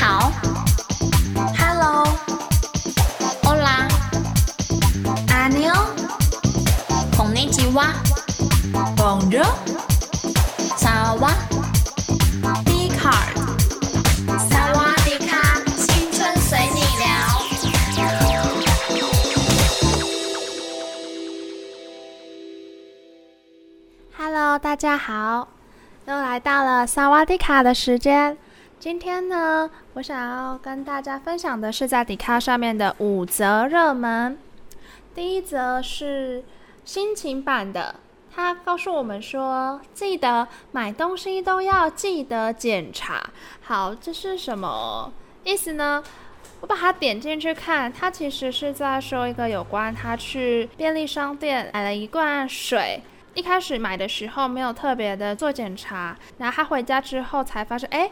好，Hello，Hola，Annyeong，Konnichiwa，Bonjour，萨瓦迪卡，萨瓦迪卡，青春随你聊。Hello，大家好，又来到了萨瓦迪卡的时间。今天呢，我想要跟大家分享的是在迪卡上面的五则热门。第一则是心情版的，它告诉我们说，记得买东西都要记得检查。好，这是什么意思呢？我把它点进去看，它其实是在说一个有关他去便利商店买了一罐水，一开始买的时候没有特别的做检查，然后他回家之后才发现，哎。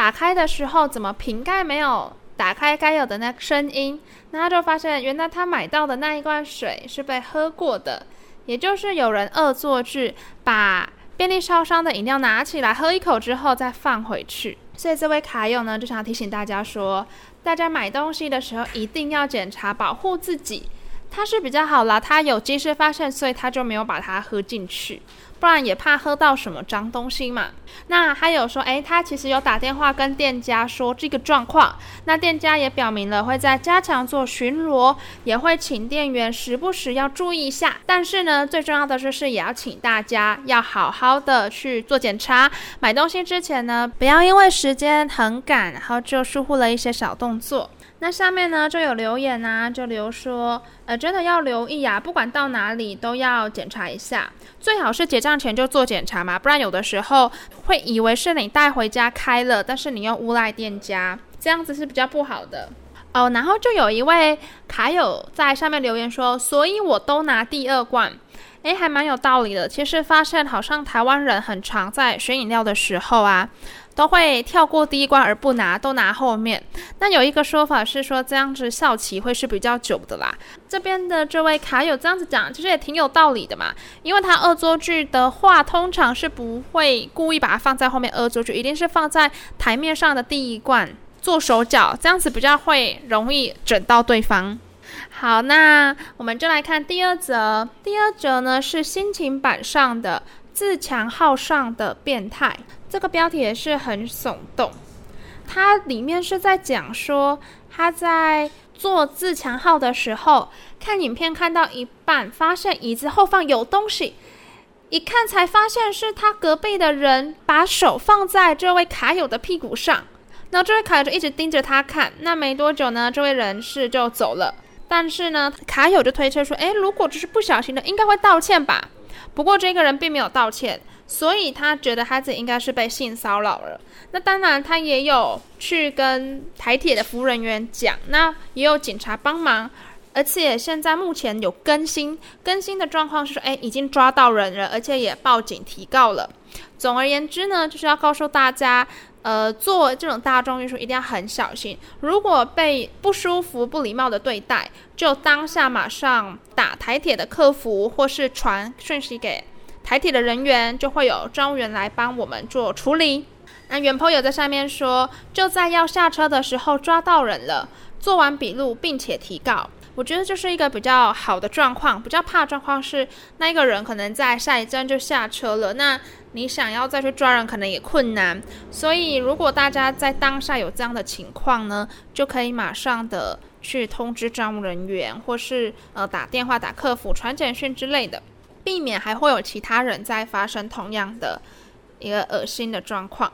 打开的时候，怎么瓶盖没有打开该有的那个声音？那他就发现，原来他买到的那一罐水是被喝过的，也就是有人恶作剧，把便利烧伤的饮料拿起来喝一口之后再放回去。所以这位卡友呢，就想提醒大家说，大家买东西的时候一定要检查，保护自己。他是比较好啦，他有及时发现，所以他就没有把它喝进去。不然也怕喝到什么脏东西嘛。那还有说，诶，他其实有打电话跟店家说这个状况，那店家也表明了会在加强做巡逻，也会请店员时不时要注意一下。但是呢，最重要的就是也要请大家要好好的去做检查，买东西之前呢，不要因为时间很赶，然后就疏忽了一些小动作。那下面呢就有留言啊，就留说，呃，真的要留意啊，不管到哪里都要检查一下，最好是结账前就做检查嘛，不然有的时候会以为是你带回家开了，但是你又诬赖店家，这样子是比较不好的哦。然后就有一位卡友在上面留言说，所以我都拿第二罐。诶，还蛮有道理的。其实发现好像台湾人很常在选饮料的时候啊，都会跳过第一罐而不拿，都拿后面。那有一个说法是说这样子效期会是比较久的啦。这边的这位卡友这样子讲，其实也挺有道理的嘛。因为他恶作剧的话，通常是不会故意把它放在后面恶作剧，一定是放在台面上的第一罐做手脚，这样子比较会容易整到对方。好，那我们就来看第二则。第二则呢是心情版上的自强号上的变态，这个标题也是很耸动。它里面是在讲说，他在坐自强号的时候，看影片看到一半，发现椅子后方有东西，一看才发现是他隔壁的人把手放在这位卡友的屁股上，那这位卡友就一直盯着他看。那没多久呢，这位人士就走了。但是呢，卡友就推测说，诶，如果只是不小心的，应该会道歉吧？不过这个人并没有道歉，所以他觉得他自己应该是被性骚扰了。那当然，他也有去跟台铁的服务人员讲，那也有警察帮忙，而且现在目前有更新，更新的状况是说，诶，已经抓到人了，而且也报警提告了。总而言之呢，就是要告诉大家。呃，做这种大众运输一定要很小心。如果被不舒服、不礼貌的对待，就当下马上打台铁的客服，或是传讯息给台铁的人员，就会有专务员来帮我们做处理。那原朋友在上面说，就在要下车的时候抓到人了，做完笔录并且提告。我觉得这是一个比较好的状况，比较怕状况是那个人可能在下一站就下车了，那你想要再去抓人可能也困难。所以如果大家在当下有这样的情况呢，就可以马上的去通知站务人员，或是呃打电话打客服、传简讯之类的，避免还会有其他人在发生同样的一个恶心的状况。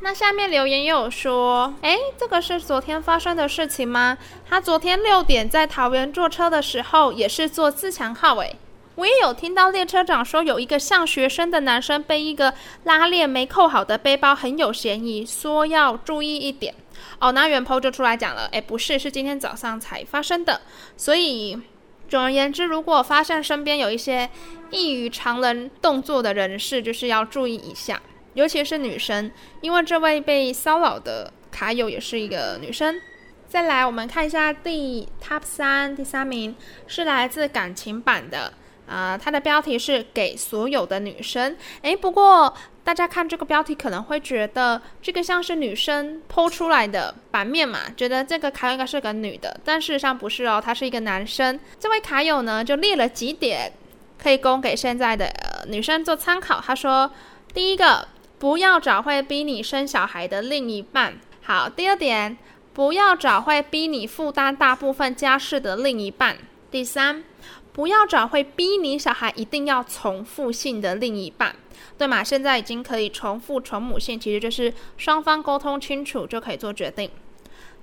那下面留言又有说，诶，这个是昨天发生的事情吗？他昨天六点在桃园坐车的时候，也是坐自强号。诶，我也有听到列车长说，有一个像学生的男生背一个拉链没扣好的背包，很有嫌疑，说要注意一点。哦，那原 po 就出来讲了，诶，不是，是今天早上才发生的。所以，总而言之，如果发现身边有一些异于常人动作的人士，就是要注意一下。尤其是女生，因为这位被骚扰的卡友也是一个女生。再来，我们看一下第 Top 三，第三名是来自感情版的，啊、呃，它的标题是给所有的女生。诶，不过大家看这个标题可能会觉得这个像是女生剖出来的版面嘛，觉得这个卡友应该是个女的，但事实上不是哦，他是一个男生。这位卡友呢就列了几点，可以供给现在的、女生做参考。他说，第一个，不要找会逼你生小孩的另一半。好，第二点，不要找会逼你负担大部分家事的另一半。第三。不要找会逼你小孩一定要从父姓的另一半，对吗？现在已经可以从父从母姓，其实就是双方沟通清楚就可以做决定。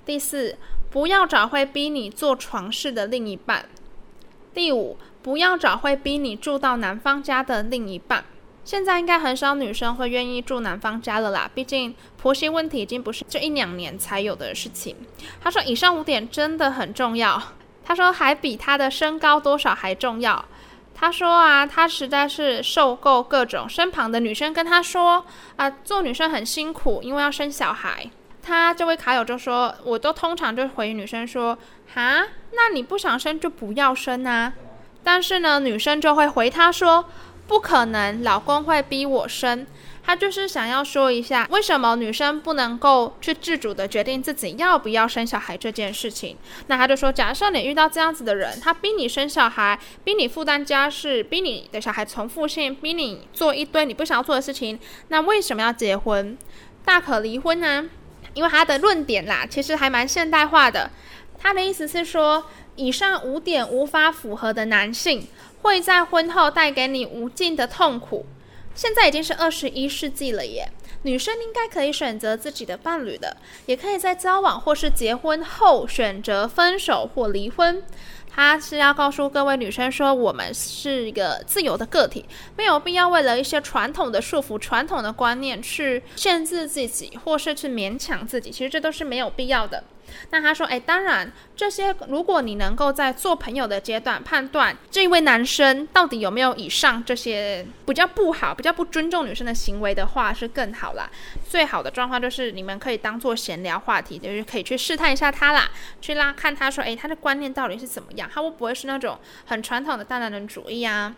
第四，不要找会逼你做床事的另一半。第五，不要找会逼你住到男方家的另一半。现在应该很少女生会愿意住男方家了啦，毕竟婆媳问题已经不是这一两年才有的事情。他说，以上五点真的很重要。他说还比他的身高多少还重要。他说啊，他实在是受够各种身旁的女生跟他说啊，做女生很辛苦，因为要生小孩。他这位卡友就说，我都通常就回女生说，哈，那你不想生就不要生啊。但是呢，女生就会回他说，不可能，老公会逼我生。他就是想要说一下，为什么女生不能够去自主的决定自己要不要生小孩这件事情。那他就说，假设你遇到这样子的人，他逼你生小孩，逼你负担家事，逼你的小孩从父姓，逼你做一堆你不想要做的事情，那为什么要结婚？大可离婚呢？因为他的论点啦，其实还蛮现代化的。他的意思是说，以上五点无法符合的男性，会在婚后带给你无尽的痛苦。现在已经是二十一世纪了耶，女生应该可以选择自己的伴侣的，也可以在交往或是结婚后选择分手或离婚。他是要告诉各位女生说，我们是一个自由的个体，没有必要为了一些传统的束缚、传统的观念去限制自己，或是去勉强自己。其实这都是没有必要的。那他说，哎，当然，这些如果你能够在做朋友的阶段判断这位男生到底有没有以上这些比较不好、比较不尊重女生的行为的话，是更好啦。最好的状况就是你们可以当做闲聊话题，就是可以去试探一下他啦，去拉看他说，哎，他的观念到底是怎么样？他会不会是那种很传统的大男人主义啊？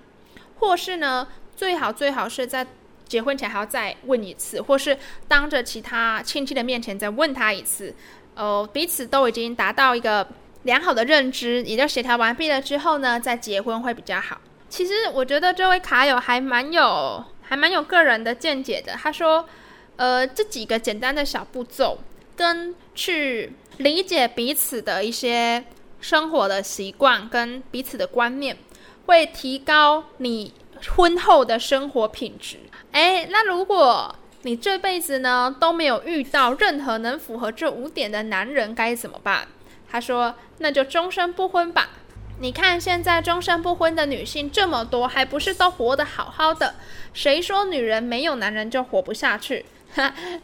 或是呢，最好最好是在结婚前还要再问一次，或是当着其他亲戚的面前再问他一次。哦，彼此都已经达到一个良好的认知，也就协调完毕了之后呢，再结婚会比较好。其实我觉得这位卡友还蛮有，还蛮有个人的见解的。他说，呃，这几个简单的小步骤，跟去理解彼此的一些生活的习惯跟彼此的观念，会提高你婚后的生活品质。诶，那如果你这辈子呢都没有遇到任何能符合这五点的男人，该怎么办？他说：“那就终身不婚吧。你看现在终身不婚的女性这么多，还不是都活得好好的？谁说女人没有男人就活不下去？”，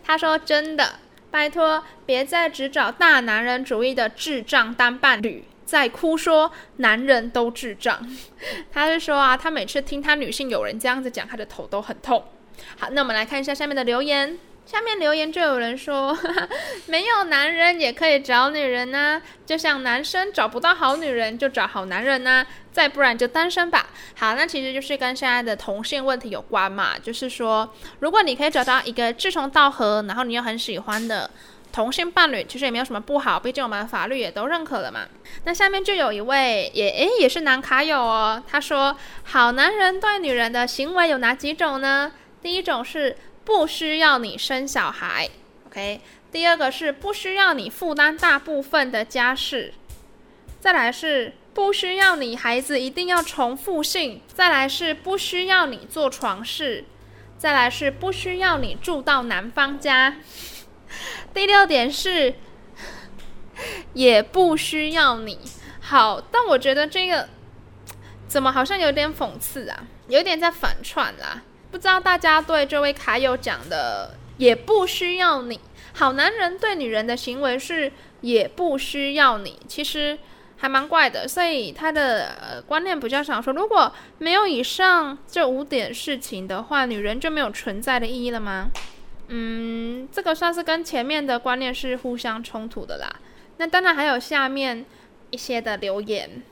他说：“真的，拜托，别再只找大男人主义的智障当伴侣，再哭说男人都智障。”他是说啊，他每次听他女性友人这样子讲，他的头都很痛。好，那我们来看一下下面的留言。下面留言就有人说，呵呵，没有男人也可以找女人呐、就像男生找不到好女人就找好男人呐、再不然就单身吧。好，那其实就是跟现在的同性问题有关嘛，就是说，如果你可以找到一个志同道合，然后你又很喜欢的同性伴侣，其实也没有什么不好，毕竟我们法律也都认可了嘛。那下面就有一位也诶也是男卡友哦，他说，好男人对女人的行为有哪几种呢？第一种是不需要你生小孩，OK。第二个是不需要你负担大部分的家事，再来是不需要你孩子一定要重复性，再来是不需要你做床事，再来是不需要你住到男方家。第六点是 也不需要你。好，但我觉得这个怎么好像有点讽刺啊，有点在反串啦。不知道大家对这位卡友讲的也不需要你，好男人对女人的行为是也不需要你，其实还蛮怪的。所以他的呃观念比较想说，如果没有以上这五点事情的话，女人就没有存在的意义了吗？嗯，这个算是跟前面的观念是互相冲突的啦。那当然还有下面一些的留言，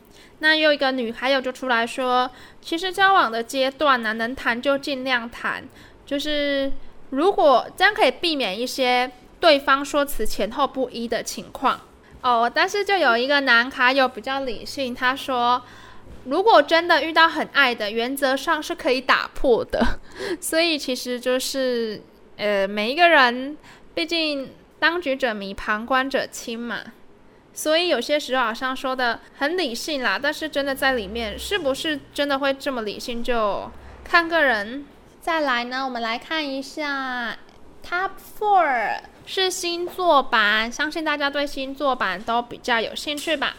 那又一个女孩友就出来说，其实交往的阶段呢，能谈就尽量谈，就是如果这样可以避免一些对方说辞前后不一的情况哦。但是就有一个男卡友比较理性，他说，如果真的遇到很爱的，原则上是可以打破的。所以其实就是，呃，每一个人，毕竟当局者迷，旁观者清嘛。所以有些时候好像说的很理性啦，但是真的在里面是不是真的会这么理性，就看个人。再来呢，我们来看一下 Top Four 是星座版，相信大家对星座版都比较有兴趣吧。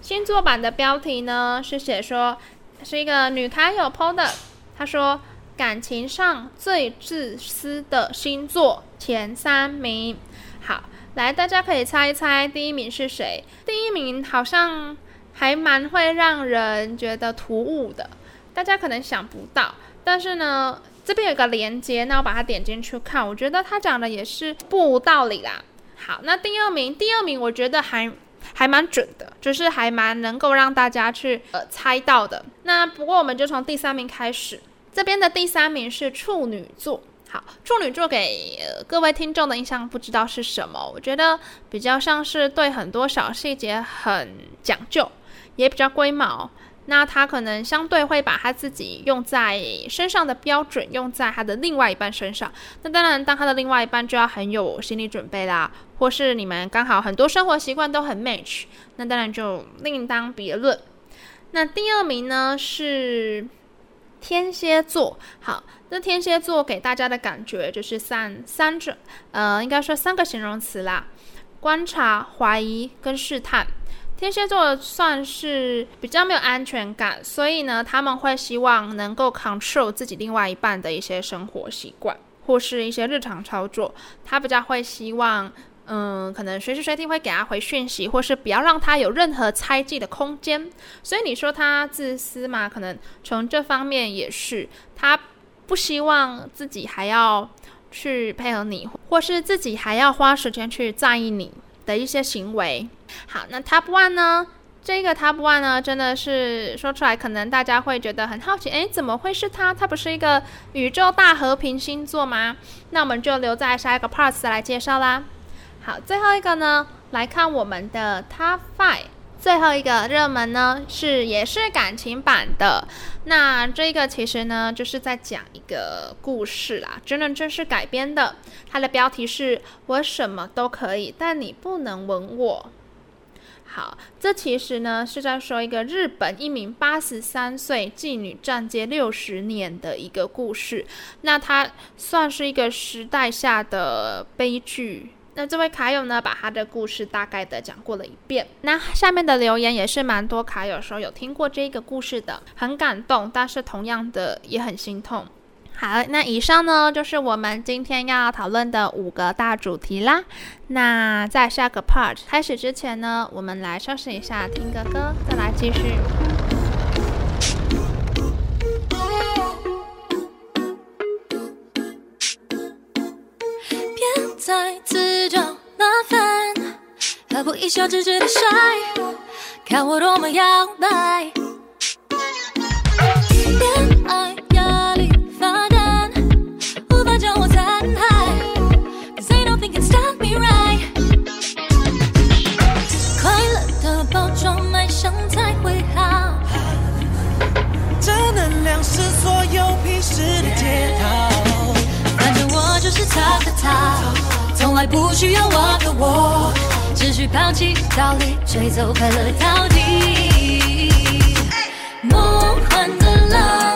星座版的标题呢是写说是一个女卡友 po 的，她说感情上最自私的星座前三名，好。来，大家可以猜一猜第一名是谁？第一名好像还蛮会让人觉得突兀的，大家可能想不到。但是呢，这边有个连接，那我把它点进去看，我觉得他讲的也是不无道理啦。好，那第二名，第二名我觉得还还蛮准的，就是还蛮能够让大家去呃猜到的。那不过我们就从第三名开始，这边的第三名是处女座。好，处女座给、各位听众的印象不知道是什么？我觉得比较像是对很多小细节很讲究，也比较龟毛。那他可能相对会把他自己用在身上的标准用在他的另外一半身上。那当然，当他的另外一半就要很有心理准备啦，或是你们刚好很多生活习惯都很 match，那当然就另当别论。那第二名呢是天蝎座。好。那天蝎座给大家的感觉就是三三种，呃，应该说三个形容词啦：观察、怀疑跟试探。天蝎座算是比较没有安全感，所以呢，他们会希望能够 control 自己另外一半的一些生活习惯或是一些日常操作。他比较会希望，嗯，可能随时随地会给他回讯息，或是不要让他有任何猜忌的空间。所以你说他自私嘛？可能从这方面也是他。不希望自己还要去配合你，或是自己还要花时间去在意你的一些行为。好，那 Top One 呢？这个 Top One 呢，真的是说出来，可能大家会觉得很好奇，诶，怎么会是他？他不是一个宇宙大和平星座吗？那我们就留在下一个 part 来介绍啦。好，最后一个呢，来看我们的 Top Five。最后一个热门呢，是也是感情版的。那这个其实呢，就是在讲一个故事啦，真人真事改编的。它的标题是“我什么都可以，但你不能吻我”。好，这其实呢是在说一个日本一名八十三岁妓女站街六十年的一个故事。那它算是一个时代下的悲剧。那这位卡友呢，把他的故事大概的讲过了一遍。那下面的留言也是蛮多卡友说有听过这个故事的，很感动，但是同样的也很心痛。好，那以上呢就是我们今天要讨论的五个大主题啦。那在下个 part 开始之前呢，我们来休息一下，听个歌，再来继续。再自找麻烦，何不一笑置之的帅？看我多么摇摆。恋爱压力发展，无法将我残害。Cause ain't nothing can stop me right。快乐的包装卖相才会好。正能量是所有平时的解套。反正我就是他的他。从来不需要我的我，只需抛弃道理，追走快乐到底。梦幻的浪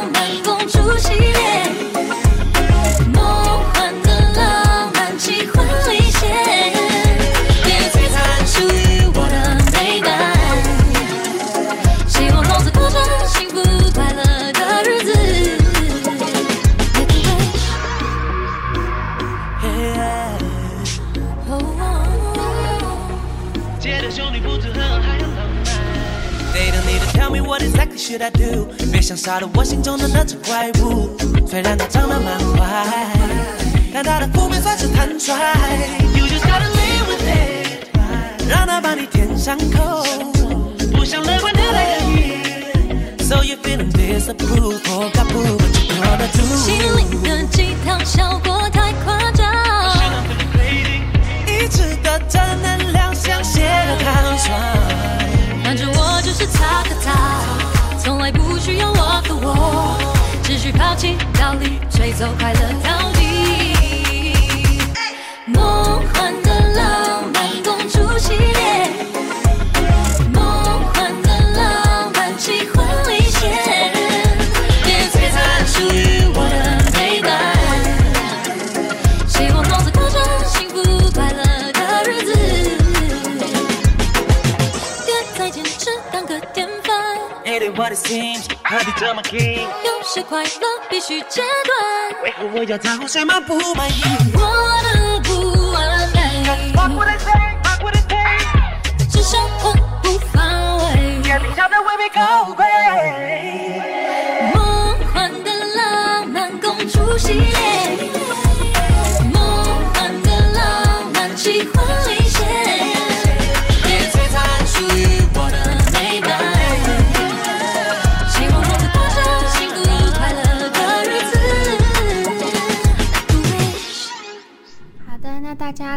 别想杀了我心中的那只怪物。走快乐逃避。梦幻的浪漫公主系列，梦幻的浪漫气氛里线，别璀璨属于我的美满，希望从此过着幸福快乐的日子。别再坚持当个典范，It is what it seems，何必这么些快乐必须截断。为何我要讨什么不满意？我的不完美 I say, it 至少我不乏味。天底下的唯美高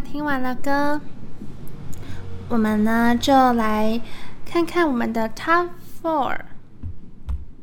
听完了歌，我们呢就来看看我们的 Top Four。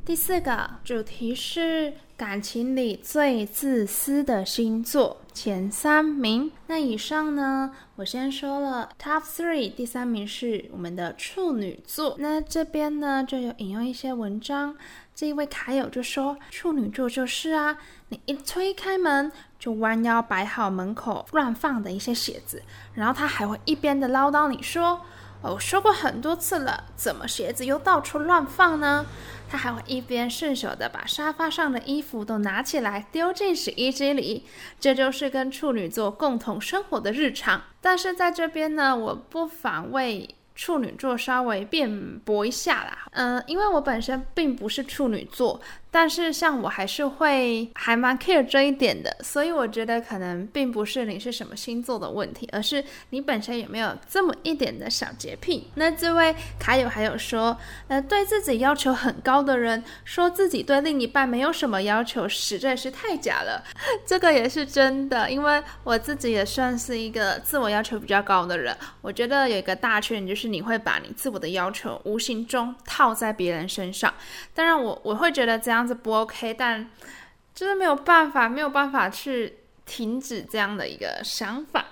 第四个主题是感情里最自私的星座前三名。那以上呢，我先说了 Top Three，第三名是我们的处女座。那这边呢就有引用一些文章，这一位卡友就说，处女座就是啊，你一推开门就弯腰摆好门口乱放的一些鞋子，然后他还会一边的唠叨你说。哦，说过很多次了，怎么鞋子又到处乱放呢？他还会一边顺手的把沙发上的衣服都拿起来丢进洗衣机里，这就是跟处女座共同生活的日常。但是在这边呢，我不妨为处女座稍微辩驳一下啦。嗯、因为我本身并不是处女座。但是像我还是会还蛮 care 这一点的，所以我觉得可能并不是你是什么星座的问题，而是你本身有没有这么一点的小洁癖。那这位卡友还有说，呃，对自己要求很高的人，说自己对另一半没有什么要求，实在是太假了。这个也是真的，因为我自己也算是一个自我要求比较高的人。我觉得有一个大缺点就是你会把你自我的要求无形中套在别人身上。当然我，我我会觉得这样。不 OK，但就是没有办法，没有办法去停止这样的一个想法。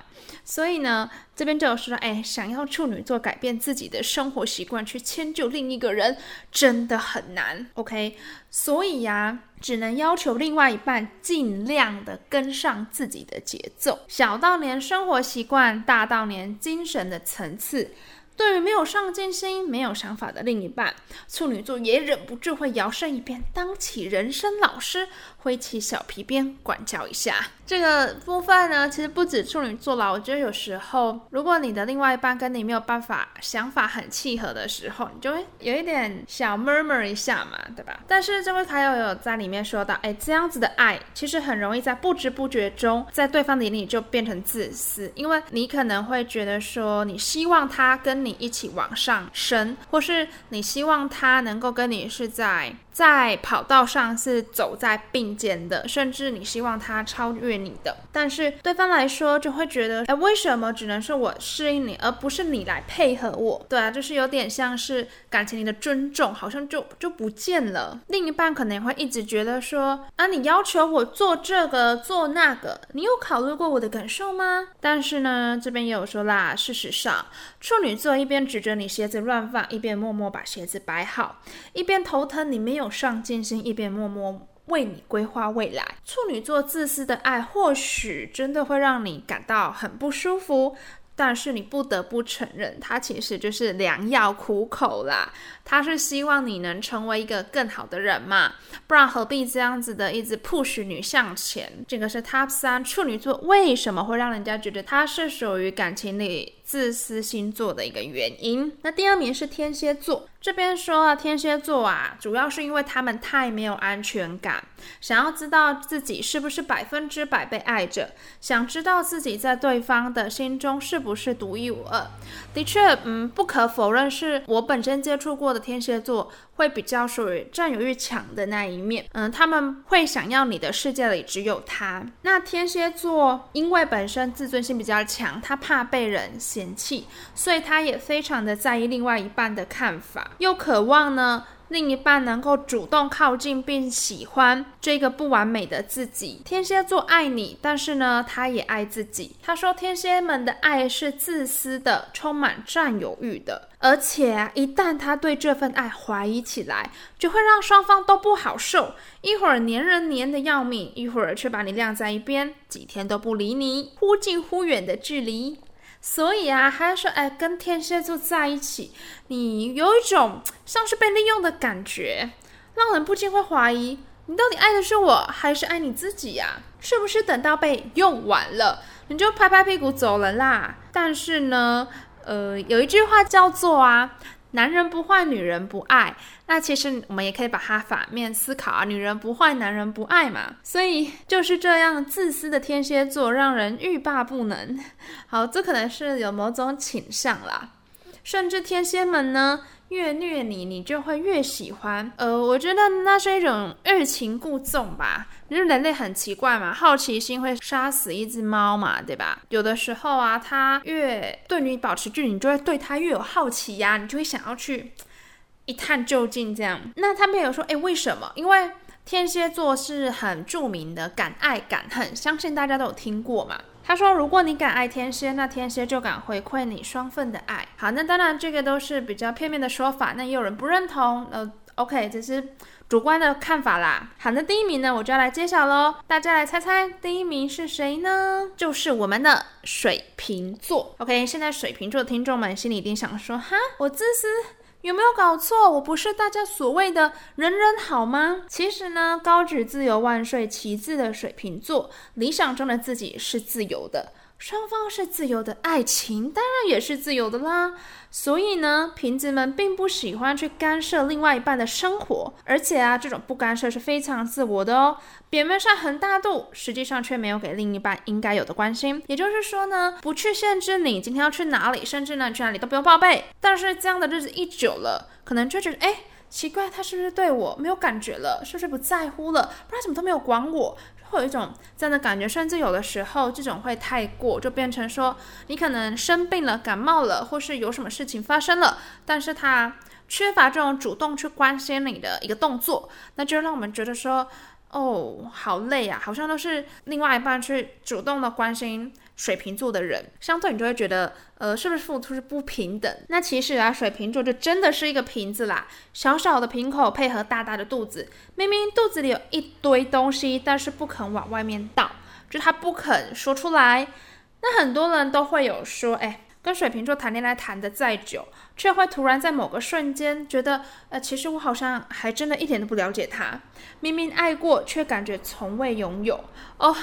所以呢，这边就有说，哎，想要处女座改变自己的生活习惯，去迁就另一个人，真的很难。OK，所以呀、只能要求另外一半尽量的跟上自己的节奏，小到连生活习惯，大到连精神的层次。对于没有上进心、没有想法的另一半，处女座也忍不住会摇身一变，当起人生老师，挥起小皮鞭管教一下。这个部分呢，其实不止处女座啦。我觉得有时候，如果你的另外一半跟你没有办法想法很契合的时候，你就会有一点小 murmur 一下嘛，对吧？但是这位卡友有在里面说到，哎，这样子的爱其实很容易在不知不觉中，在对方的眼里就变成自私，因为你可能会觉得说，你希望他跟你一起往上升，或是你希望他能够跟你是在在跑道上是走在并肩的，甚至你希望他超越你的，但是对方来说就会觉得，哎，为什么只能是我适应你，而不是你来配合我？对啊，就是有点像是感情里的尊重，好像就就不见了。另一半可能会一直觉得说，啊，你要求我做这个做那个，你有考虑过我的感受吗？但是呢，这边也有说啦，事实上，处女座。一边指着你鞋子乱放，一边默默把鞋子摆好；一边头疼你没有上进心，一边默默为你规划未来。处女座自私的爱，或许真的会让你感到很不舒服。但是你不得不承认，它其实就是良药苦口啦。他是希望你能成为一个更好的人嘛，不然何必这样子的一直 push 你向前？这个是 Top 3处女座为什么会让人家觉得他是属于感情里自私星座的一个原因。那第二名是天蝎座。这边说啊，天蝎座啊，主要是因为他们太没有安全感，想要知道自己是不是百分之百被爱着，想知道自己在对方的心中是不是独一无二。的确，嗯，不可否认，是我本身接触过的天蝎座会比较属于占有欲强的那一面。嗯，他们会想要你的世界里只有他。那天蝎座因为本身自尊心比较强，他怕被人嫌弃，所以他也非常的在意另外一半的看法。又渴望呢，另一半能够主动靠近并喜欢这个不完美的自己。天蝎座爱你，但是呢，他也爱自己。他说，天蝎们的爱是自私的，充满占有欲的，而且，一旦他对这份爱怀疑起来，就会让双方都不好受。一会儿黏人黏得要命，一会儿却把你晾在一边，几天都不理你，忽近忽远的距离。所以啊，还是说，哎，跟天蝎座在一起，你有一种像是被利用的感觉，让人不禁会怀疑，你到底爱的是我，还是爱你自己呀？是不是等到被用完了，你就拍拍屁股走了啦？但是呢，呃，有一句话叫做啊。男人不坏，女人不爱。那其实我们也可以把它反面思考啊，女人不坏，男人不爱嘛。所以就是这样，自私的天蝎座让人欲罢不能。好，这可能是有某种倾向啦。甚至天蝎们呢，越虐你，你就会越喜欢。呃，我觉得那是一种欲擒故纵吧。因为人类很奇怪嘛，好奇心会杀死一只猫嘛，对吧？有的时候啊，它越对你保持距离，你就会对它越有好奇呀，你就会想要去一探究竟。这样，那他们有说，诶，为什么？因为天蝎座是很著名的敢爱敢恨，相信大家都有听过嘛。他说，如果你敢爱天蝎，那天蝎就敢回馈你双份的爱。好，那当然这个都是比较片面的说法，那也有人不认同。呃，OK，这是。主观的看法啦。好，那第一名呢，我就要来揭晓喽。大家来猜猜，第一名是谁呢？就是我们的水瓶座。OK，现在水瓶座的听众们心里一定想说：哈，我自私，有没有搞错？我不是大家所谓的人人好吗？其实呢，高举自由万岁旗帜的水瓶座，理想中的自己是自由的。双方是自由的，爱情当然也是自由的啦。所以呢，瓶子们并不喜欢去干涉另外一半的生活，而且啊，这种不干涉是非常自我的哦。表面上很大度，实际上却没有给另一半应该有的关心。也就是说呢，不去限制你今天要去哪里，甚至呢，去哪里都不用报备。但是这样的日子一久了，可能就觉得，哎，奇怪，他是不是对我没有感觉了？是不是不在乎了？不然怎么都没有管我？会有一种这样的感觉，甚至有的时候这种会太过，就变成说你可能生病了、感冒了，或是有什么事情发生了，但是他缺乏这种主动去关心你的一个动作，那就让我们觉得说，哦，好累啊，好像都是另外一半去主动的关心。水瓶座的人，相对你就会觉得，呃，是不是付出是不平等？那其实啊，水瓶座就真的是一个瓶子啦，小小的瓶口配合大大的肚子，明明肚子里有一堆东西，但是不肯往外面倒，就他不肯说出来。那很多人都会有说，哎。跟水瓶座谈恋爱谈得再久，却会突然在某个瞬间觉得，呃，其实我好像还真的一点都不了解他。明明爱过，却感觉从未拥有。哦，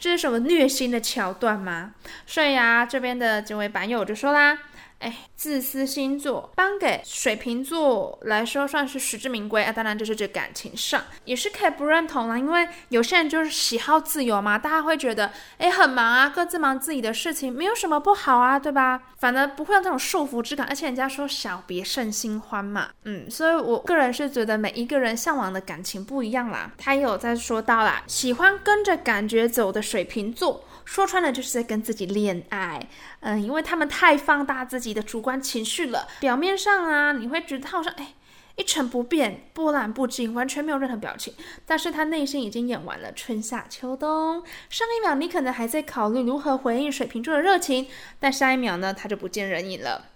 这是什么虐心的桥段吗？所以啊，这边的几位版友就说啦。哎，自私星座颁给水瓶座来说算是实至名归啊！当然就是这感情上也是可以不认同了，因为有些人就是喜好自由嘛，大家会觉得哎很忙啊，各自忙自己的事情，没有什么不好啊，对吧？反而不会有这种束缚之感，而且人家说小别胜新欢嘛，嗯，所以我个人是觉得每一个人向往的感情不一样啦。他也有在说到啦，喜欢跟着感觉走的水瓶座。说穿了就是在跟自己恋爱，嗯，因为他们太放大自己的主观情绪了。表面上啊，你会觉得他好像哎一成不变、波澜不惊，完全没有任何表情。但是他内心已经演完了春夏秋冬。上一秒你可能还在考虑如何回应水瓶座的热情，但下一秒呢，他就不见人影了。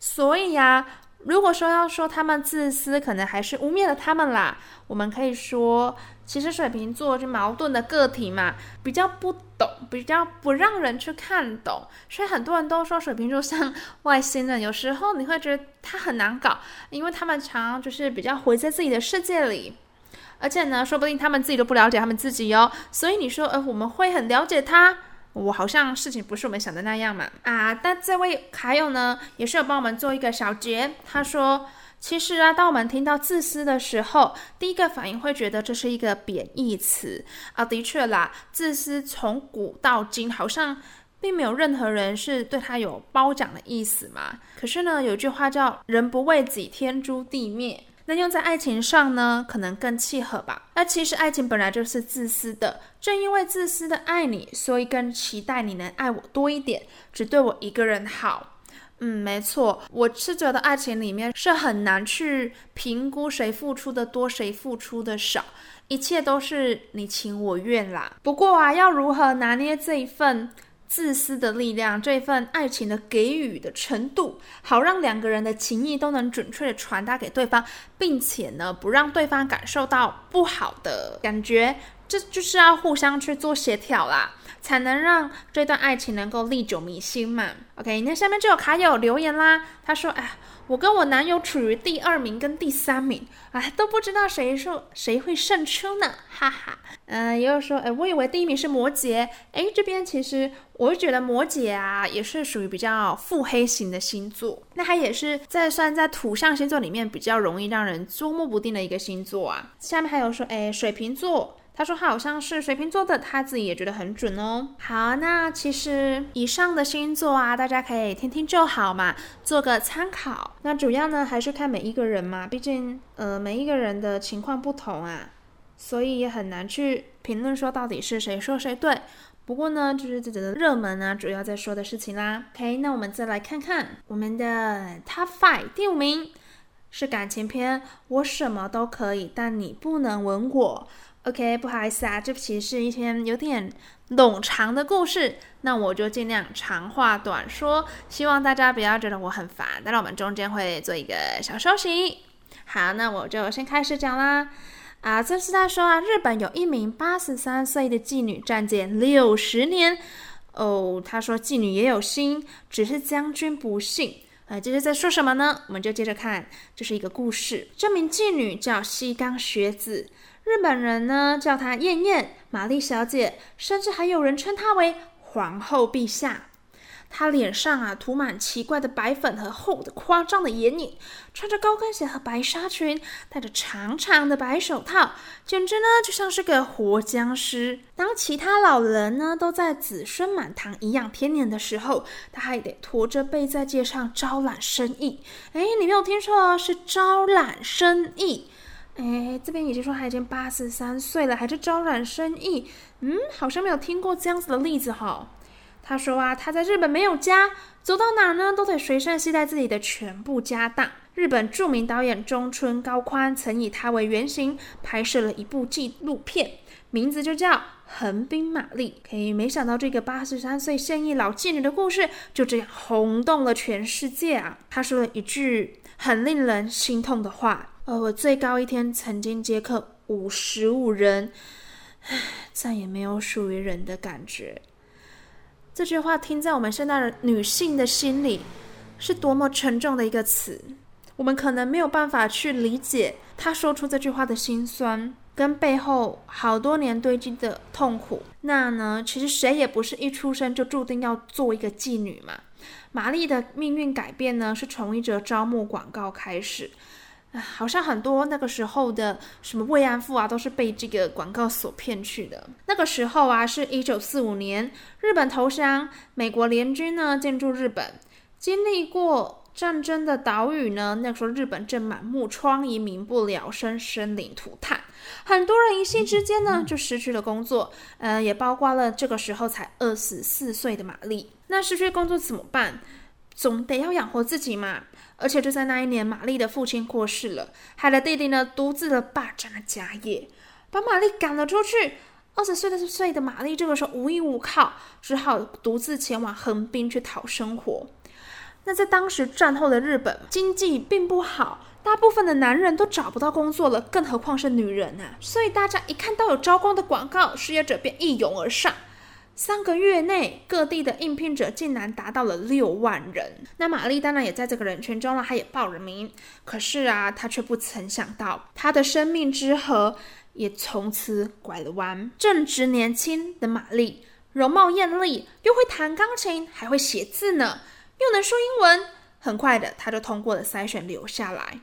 所以呀，如果说要说他们自私，可能还是污蔑了他们啦。我们可以说。其实水瓶座是矛盾的个体嘛，比较不懂，比较不让人去看懂，所以很多人都说水瓶座像外星人。有时候你会觉得他很难搞，因为他们常就是比较活在自己的世界里，而且呢，说不定他们自己都不了解他们自己哟。所以你说，呃，我们会很了解他，我好像事情不是我们想的那样嘛。啊，但这位卡友呢，也是有帮我们做一个小结。他说，其实啊，当我们听到自私的时候，第一个反应会觉得这是一个贬义词啊。的确啦，自私从古到今好像。并没有任何人是对他有褒奖的意思嘛。可是呢，有句话叫“人不为己，天诛地灭”。那用在爱情上呢，可能更契合吧。那其实爱情本来就是自私的，正因为自私的爱你，所以更期待你能爱我多一点，只对我一个人好。嗯，没错，我是觉得爱情里面是很难去评估谁付出的多，谁付出的少，一切都是你情我愿啦。不过啊，要如何拿捏这一份？自私的力量，这份爱情的给予的程度，好让两个人的情谊都能准确的传达给对方，并且呢，不让对方感受到不好的感觉，这就是要互相去做协调啦，才能让这段爱情能够历久弥新嘛。OK，那下面就有卡友留言啦，他说：“哎。”我跟我男友处于第二名跟第三名，哎，都不知道谁说谁会胜出呢，哈哈。嗯、也有说，哎，我以为第一名是摩羯，哎，这边其实我觉得摩羯啊也是属于比较腹黑型的星座，那它也是在算在土象星座里面比较容易让人捉摸不定的一个星座啊。下面还有说，哎，水瓶座。他说好像是水瓶座的，他自己也觉得很准哦。好，那其实以上的星座啊，大家可以听听就好嘛，做个参考。那主要呢还是看每一个人嘛，毕竟呃每一个人的情况不同啊，所以也很难去评论说到底是谁说谁对。不过呢，就是这个热门啊，主要在说的事情啦。OK，那我们再来看看我们的 Top Five，第五名是感情篇，我什么都可以，但你不能吻我。OK，不好意思啊，这其实是一篇有点冗长的故事，那我就尽量长话短说，希望大家不要觉得我很烦。但是我们中间会做一个小休息。好，那我就先开始讲啦。啊，这是在说啊，日本有一名八十三岁的妓女战舰六十年。哦，他说妓女也有心，只是将军不幸。呃，这是在说什么呢？我们就接着看，这是一个故事。这名妓女叫西冈学子。日本人呢叫她燕燕、玛丽小姐，甚至还有人称她为皇后陛下。她脸上啊涂满奇怪的白粉和厚的夸张的眼影，穿着高跟鞋和白纱裙，戴着长长的白手套，简直呢就像是个活僵尸。当其他老人呢都在子孙满堂、颐养天年的时候，她还得驼着背在街上招揽生意。哎，你没有听错，是招揽生意。哎，这边已经说他已经八十三岁了，还是招揽生意？嗯，好像没有听过这样子的例子哈。他说啊，他在日本没有家，走到哪呢都得随身携带自己的全部家当。日本著名导演中村高宽曾以他为原型拍摄了一部纪录片，名字就叫《横滨玛丽》。可以没想到这个八十三岁现役老妓女的故事就这样轰动了全世界啊！他说了一句很令人心痛的话。呃，我最高一天曾经接客五十五人，唉，再也没有属于人的感觉。这句话听在我们现代的女性的心里，是多么沉重的一个词。我们可能没有办法去理解她说出这句话的心酸，跟背后好多年堆积的痛苦。那呢，其实谁也不是一出生就注定要做一个妓女嘛。玛丽的命运改变呢，是从一则招募广告开始。好像很多那个时候的什么慰安妇啊，都是被这个广告所骗去的。那个时候啊，是一九四五年，日本投降，美国联军呢进驻日本。经历过战争的岛屿呢，那个时候日本正满目疮痍，民不聊生，生灵涂炭。很多人一夕之间呢就失去了工作，呃，也包括了这个时候才二十四岁的玛丽。那失去工作怎么办？总得要养活自己嘛。而且就在那一年，玛丽的父亲过世了，害得弟弟呢独自的霸占了家业，把玛丽赶了出去。二十岁的岁的玛丽这个时候无依无靠，只好独自前往横滨去讨生活。那在当时战后的日本，经济并不好，大部分的男人都找不到工作了，更何况是女人啊！所以大家一看到有招工的广告，失业者便一拥而上。三个月内，各地的应聘者竟然达到了六万人。那玛丽当然也在这个人群中了，她也报了名。可是啊，她却不曾想到，她的生命之河也从此拐了弯。正值年轻的玛丽，容貌艳丽，又会弹钢琴，还会写字呢，又能说英文。很快的，她就通过了筛选，留下来。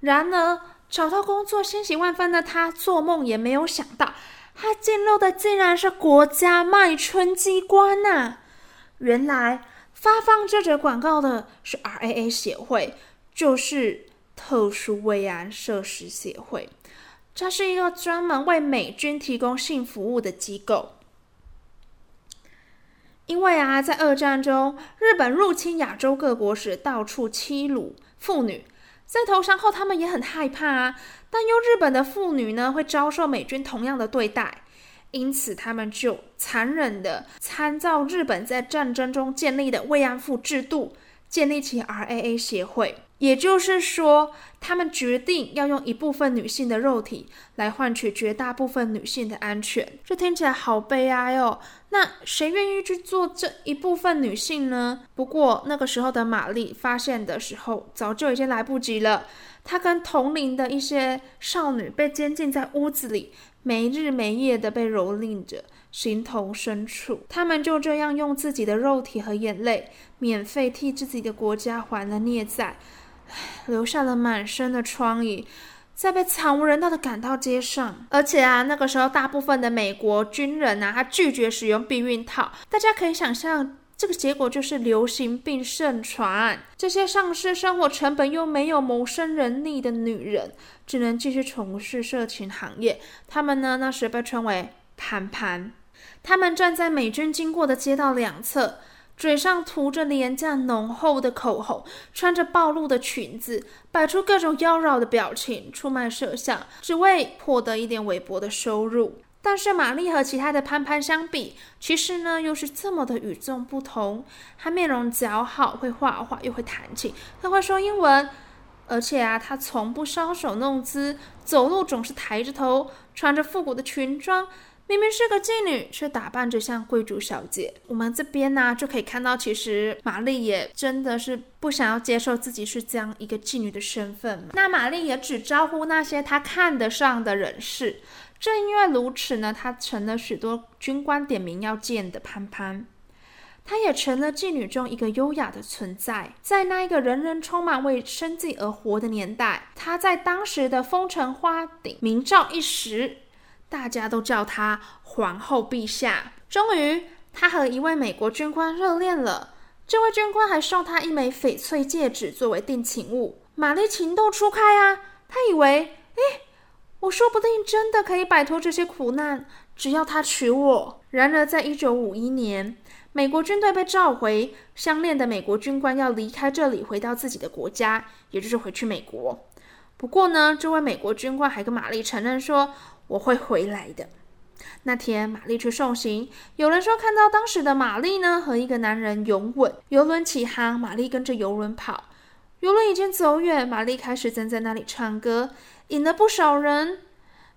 然而，找到工作欣喜万分的她，做梦也没有想到，他进入的竟然是国家卖春机关呐、原来发放这则广告的是 RAA 协会，就是特殊慰安设施协会。这是一个专门为美军提供性服务的机构。因为啊，在二战中，日本入侵亚洲各国时，到处欺辱妇女，在投降后，他们也很害怕啊，担忧日本的妇女呢会遭受美军同样的对待，因此他们就残忍地参照日本在战争中建立的慰安妇制度，建立起 RAA 协会。也就是说，他们决定要用一部分女性的肉体来换取绝大部分女性的安全。这听起来好悲哀哦。那谁愿意去做这一部分女性呢？不过那个时候的玛丽发现的时候，早就已经来不及了。她跟同龄的一些少女被监禁在屋子里，没日没夜的被蹂躏着，形同身处。他们就这样用自己的肉体和眼泪，免费替自己的国家还了孽债。留下了满身的疮痍，在被惨无人道的赶到街上。而且啊，那个时候大部分的美国军人啊，他拒绝使用避孕套。大家可以想象，这个结果就是流行病盛传。这些丧失生活成本又没有谋生能力的女人，只能继续从事色情行业。他们呢，那时被称为盘盘。他们站在美军经过的街道两侧。嘴上涂着廉价浓厚的口红，穿着暴露的裙子，摆出各种妖娆的表情，出卖色相，只为获得一点微薄的收入。但是玛丽和其他的潘潘相比，其实呢又是这么的与众不同。她面容姣好，会画画，又会弹琴，更会说英文。而且啊，她从不搔首弄姿，走路总是抬着头，穿着复古的裙装。明明是个妓女，却打扮着像贵族小姐。我们这边呢、就可以看到，其实玛丽也真的是不想要接受自己是这样一个妓女的身份。那玛丽也只招呼那些她看得上的人士。正因为如此呢，她成了许多军官点名要见的潘潘。她也成了妓女中一个优雅的存在。在那一个人人充满为生计而活的年代，她在当时的风尘花顶名噪一时。大家都叫她皇后陛下。终于，她和一位美国军官热恋了。这位军官还送她一枚翡翠戒指作为定情物。玛丽情窦初开啊，她以为，哎，我说不定真的可以摆脱这些苦难，只要他娶我。然而，在一九五一年，美国军队被召回，相恋的美国军官要离开这里，回到自己的国家，也就是回去美国。不过呢，这位美国军官还跟玛丽承认说。我会回来的。那天，玛丽去送行，有人说看到当时的玛丽呢和一个男人拥吻。游轮起航，玛丽跟着游轮跑。游轮已经走远，玛丽开始站在那里唱歌，引了不少人。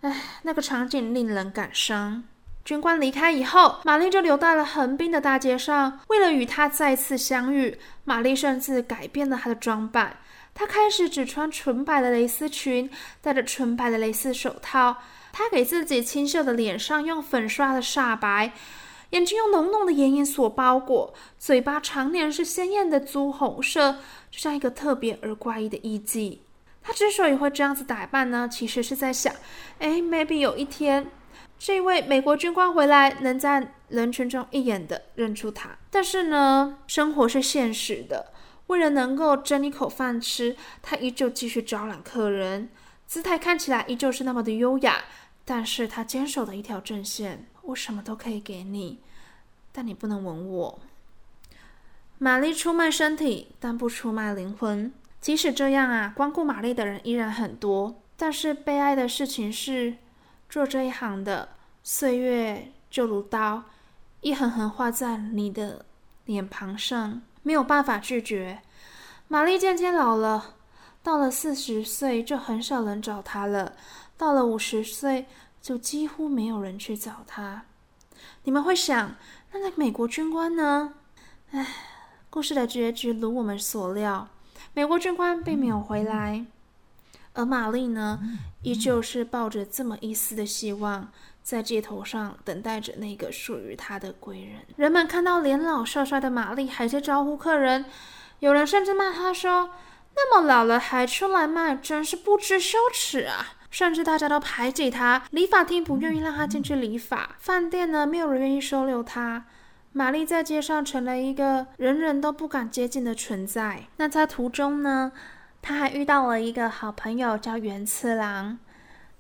唉，那个场景令人感伤。军官离开以后，玛丽就留在了横滨的大街上。为了与他再次相遇，玛丽甚至改变了她的装扮。她开始只穿纯白的蕾丝裙，戴着纯白的蕾丝手套。她给自己清秀的脸上用粉刷的煞白，眼睛用浓浓的眼影所包裹，嘴巴常年是鲜艳的朱红色，就像一个特别而怪异的艺妓。她之所以会这样子打扮呢，其实是在想，哎，maybe 有一天，这位美国军官回来，能在人群中一眼的认出她。但是呢，生活是现实的，为了能够争一口饭吃，她依旧继续招揽客人，姿态看起来依旧是那么的优雅。但是他坚守的一条阵线，我什么都可以给你，但你不能吻我。玛丽出卖身体，但不出卖灵魂。即使这样啊，光顾玛丽的人依然很多。但是悲哀的事情是，做这一行的岁月就如刀，一横横划在你的脸庞上，没有办法拒绝。玛丽渐渐老了，到了四十岁就很少人找她了。到了五十岁，就几乎没有人去找他。你们会想，那那个美国军官呢？唉，故事的结局如我们所料，美国军官并没有回来。而玛丽呢，依旧是抱着这么一丝的希望，在街头上等待着那个属于她的归人。人们看到年老帅帅的玛丽还在招呼客人，有人甚至骂她说：“那么老了还出来卖，真是不知羞耻啊！”甚至大家都排挤他，理发厅不愿意让他进去理发，饭店呢，没有人愿意收留他。玛丽在街上成了一个人人都不敢接近的存在。那在途中呢，她还遇到了一个好朋友，叫源次郎。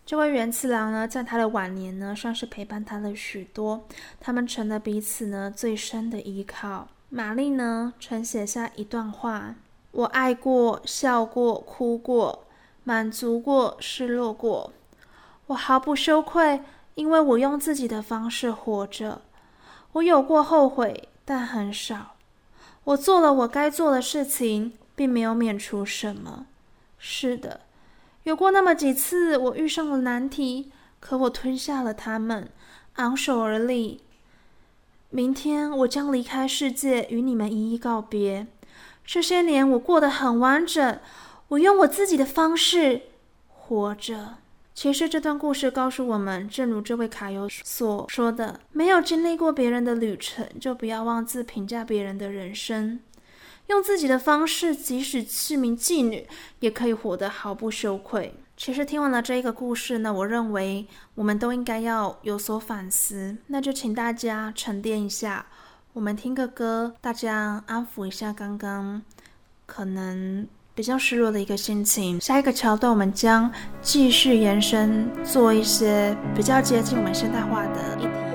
这位源次郎呢，在他的晚年呢，算是陪伴他了许多。他们成了彼此呢最深的依靠。玛丽呢，曾写下一段话：“我爱过，笑过，哭过，满足过，失落过。我毫不羞愧，因为我用自己的方式活着。”我有过后悔，但很少。我做了我该做的事情，并没有免除什么。是的，有过那么几次，我遇上了难题，可我吞下了它们，昂首而立。明天我将离开世界，与你们一一告别。这些年我过得很完整，我用我自己的方式活着。其实这段故事告诉我们，正如这位卡友所说的，没有经历过别人的旅程，就不要妄自评价别人的人生。用自己的方式，即使是名妓女，也可以活得毫不羞愧。其实听完了这一个故事呢，我认为我们都应该要有所反思。那就请大家沉淀一下，我们听个歌，大家安抚一下刚刚可能。比较失落的一个心情。下一个桥段，我们将继续延伸，做一些比较接近我们现代化的议题。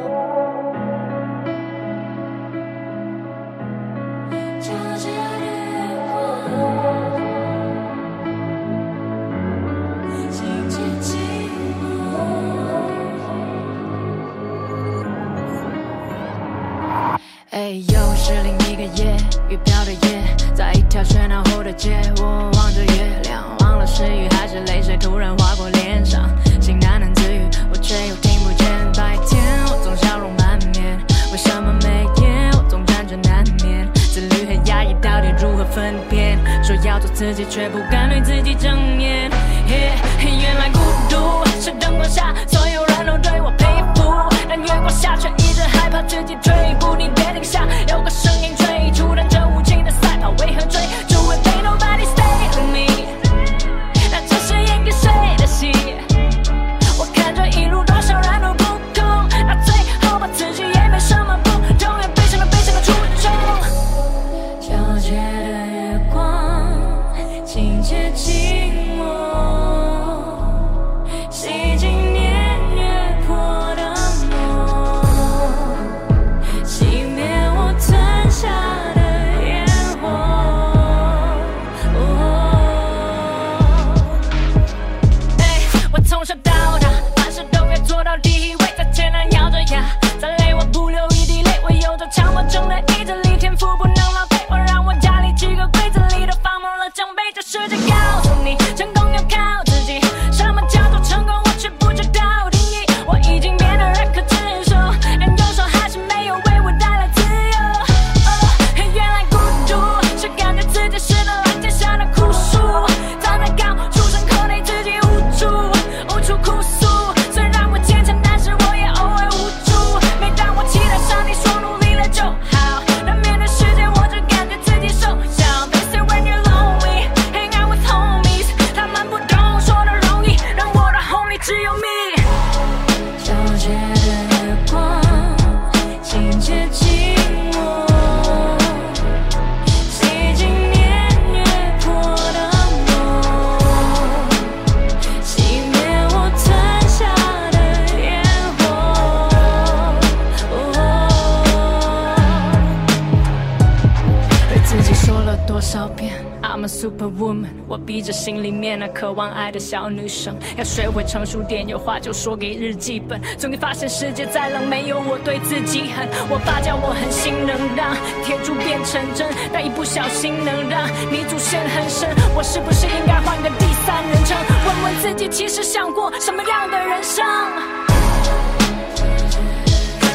小女生，要学会成熟点，有话就说给日记本。总会发现世界再冷，没有我对自己狠。我爸教我狠心能让铁柱变成针，但一不小心能让泥足陷很深。我是不是应该换个第三人称？问问自己，其实想过什么样的人生？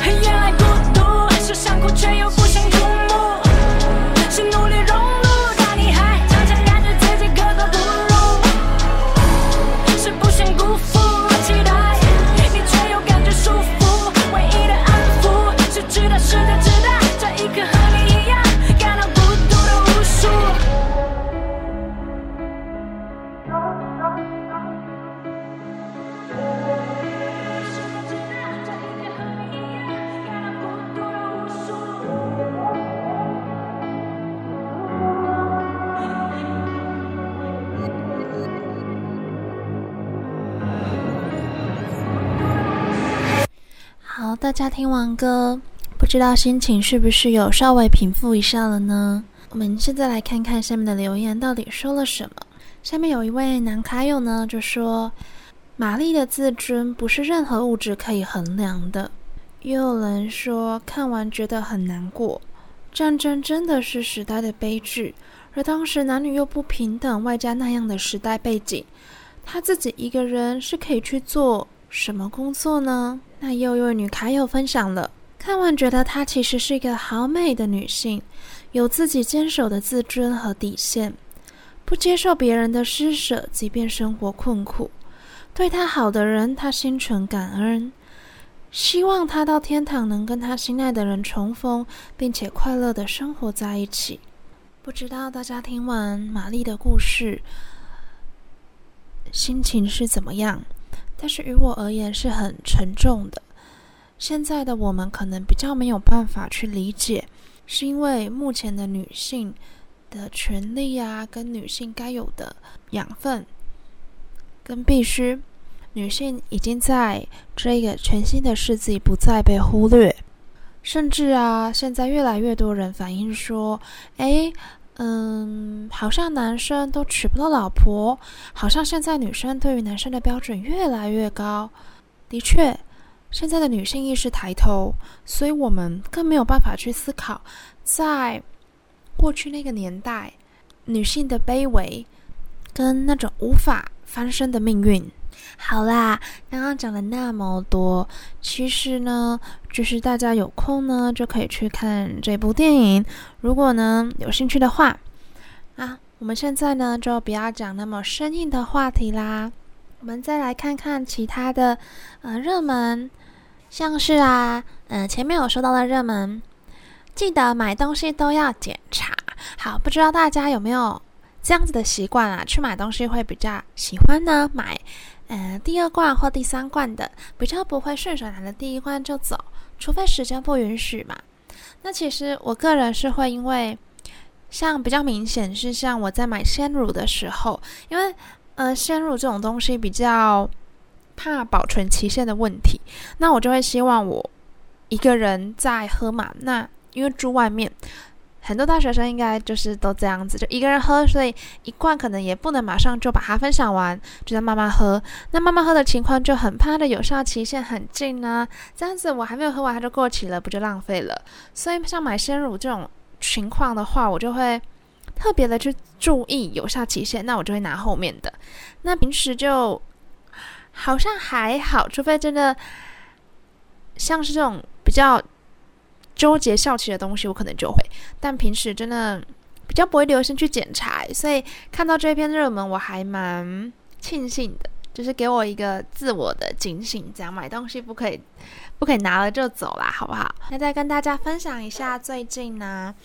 原来孤独是想哭却又不想触完歌，不知道心情是不是有稍微平复一下了呢？我们现在来看看下面的留言到底说了什么。下面有一位男卡友呢，就说：“玛丽的自尊不是任何物质可以衡量的。”又有人说看完觉得很难过，战争真的是时代的悲剧，而当时男女又不平等，外加那样的时代背景，他自己一个人是可以去做什么工作呢？那又有女卡友分享了，看完觉得她其实是一个好美的女性，有自己坚守的自尊和底线，不接受别人的施舍，即便生活困苦，对她好的人，她心存感恩。希望她到天堂能跟她心爱的人重逢，并且快乐的生活在一起。不知道大家听完玛丽的故事，心情是怎么样？但是于我而言是很沉重的。现在的我们可能比较没有办法去理解，是因为目前的女性的权利啊，跟女性该有的养分跟必须。女性已经在这个全新的世纪不再被忽略，甚至啊，现在越来越多人反映说，诶，嗯，好像男生都娶不到老婆，好像现在女生对于男生的标准越来越高。的确，现在的女性意识抬头，所以我们更没有办法去思考，在过去那个年代，女性的卑微跟那种无法翻身的命运。好啦，刚刚讲了那么多，其实呢，就是大家有空呢就可以去看这部电影。如果呢有兴趣的话，啊，我们现在呢就不要讲那么生硬的话题啦。我们再来看看其他的，呃，热门，像是啊，嗯、前面有说到的热门，记得买东西都要检查。好，不知道大家有没有这样子的习惯啊？去买东西会比较喜欢呢买。呃，第二罐或第三罐的比较不会顺手拿了第一罐就走，除非时间不允许嘛。那其实我个人是会因为，像比较明显是像我在买鲜乳的时候，因为呃鲜乳这种东西比较怕保存期限的问题，那我就会希望我一个人在喝嘛。那因为住外面。很多大学生应该就是都这样子，就一个人喝，所以一罐可能也不能马上就把它分享完，就在慢慢喝。那慢慢喝的情况就很怕它的有效期限很近呢，这样子我还没有喝完它就过期了，不就浪费了？所以像买鲜乳这种情况的话，我就会特别的去注意有效期限，那我就会拿后面的。那平时就好像还好，除非真的 像是这种比较。纠结效期的东西，我可能就会，但平时真的比较不会留心去检查，所以看到这篇热门，我还蛮庆幸的，就是给我一个自我的警醒，这样买东西不可以，不可以拿了就走啦，好不好？那再跟大家分享一下最近呢。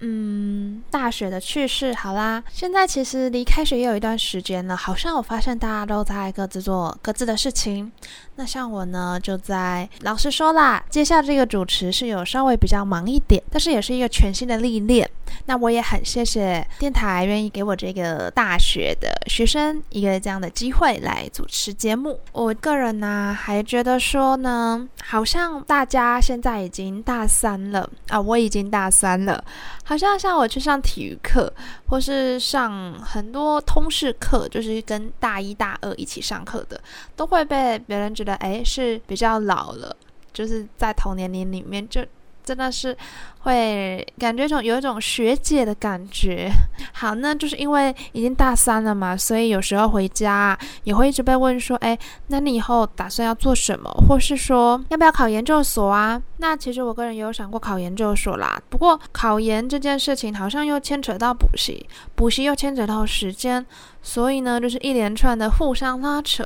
嗯，大学的趣事，好啦，现在其实离开学也有一段时间了，好像我发现大家都在各自做各自的事情。那像我呢，就在老实说啦，接下这个主持是有稍微比较忙一点，但是也是一个全新的历练。那我也很谢谢电台愿意给我这个大学的学生一个这样的机会来主持节目。我个人呢，还觉得说呢，好像大家现在已经大三了啊，我已经大三了。好像像我去上体育课，或是上很多通识课，就是跟大一大二一起上课的，都会被别人觉得哎是比较老了，就是在同年龄里面就。真的是会感觉一种有一种学姐的感觉。好，那就是因为已经大三了嘛，所以有时候回家也会一直被问说：“哎，那你以后打算要做什么？或是说要不要考研究所啊？”那其实我个人也有想过考研究所啦。不过考研这件事情好像又牵扯到补习，补习又牵扯到时间，所以呢，就是一连串的互相拉扯。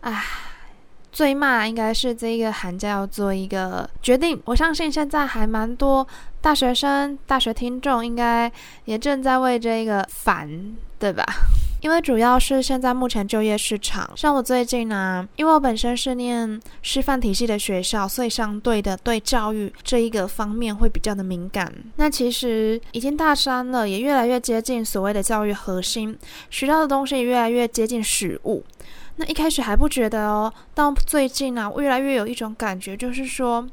唉。最慢应该是这个寒假要做一个决定，我相信现在还蛮多大学生、大学听众应该也正在为这个烦，对吧？因为主要是现在目前就业市场，像我最近呢、啊，因为我本身是念师范体系的学校，所以相对的对教育这一个方面会比较的敏感。那其实已经大三了，也越来越接近所谓的教育核心，学到的东西也越来越接近实物。那一开始还不觉得哦，到最近啊，我越来越有一种感觉，就是说，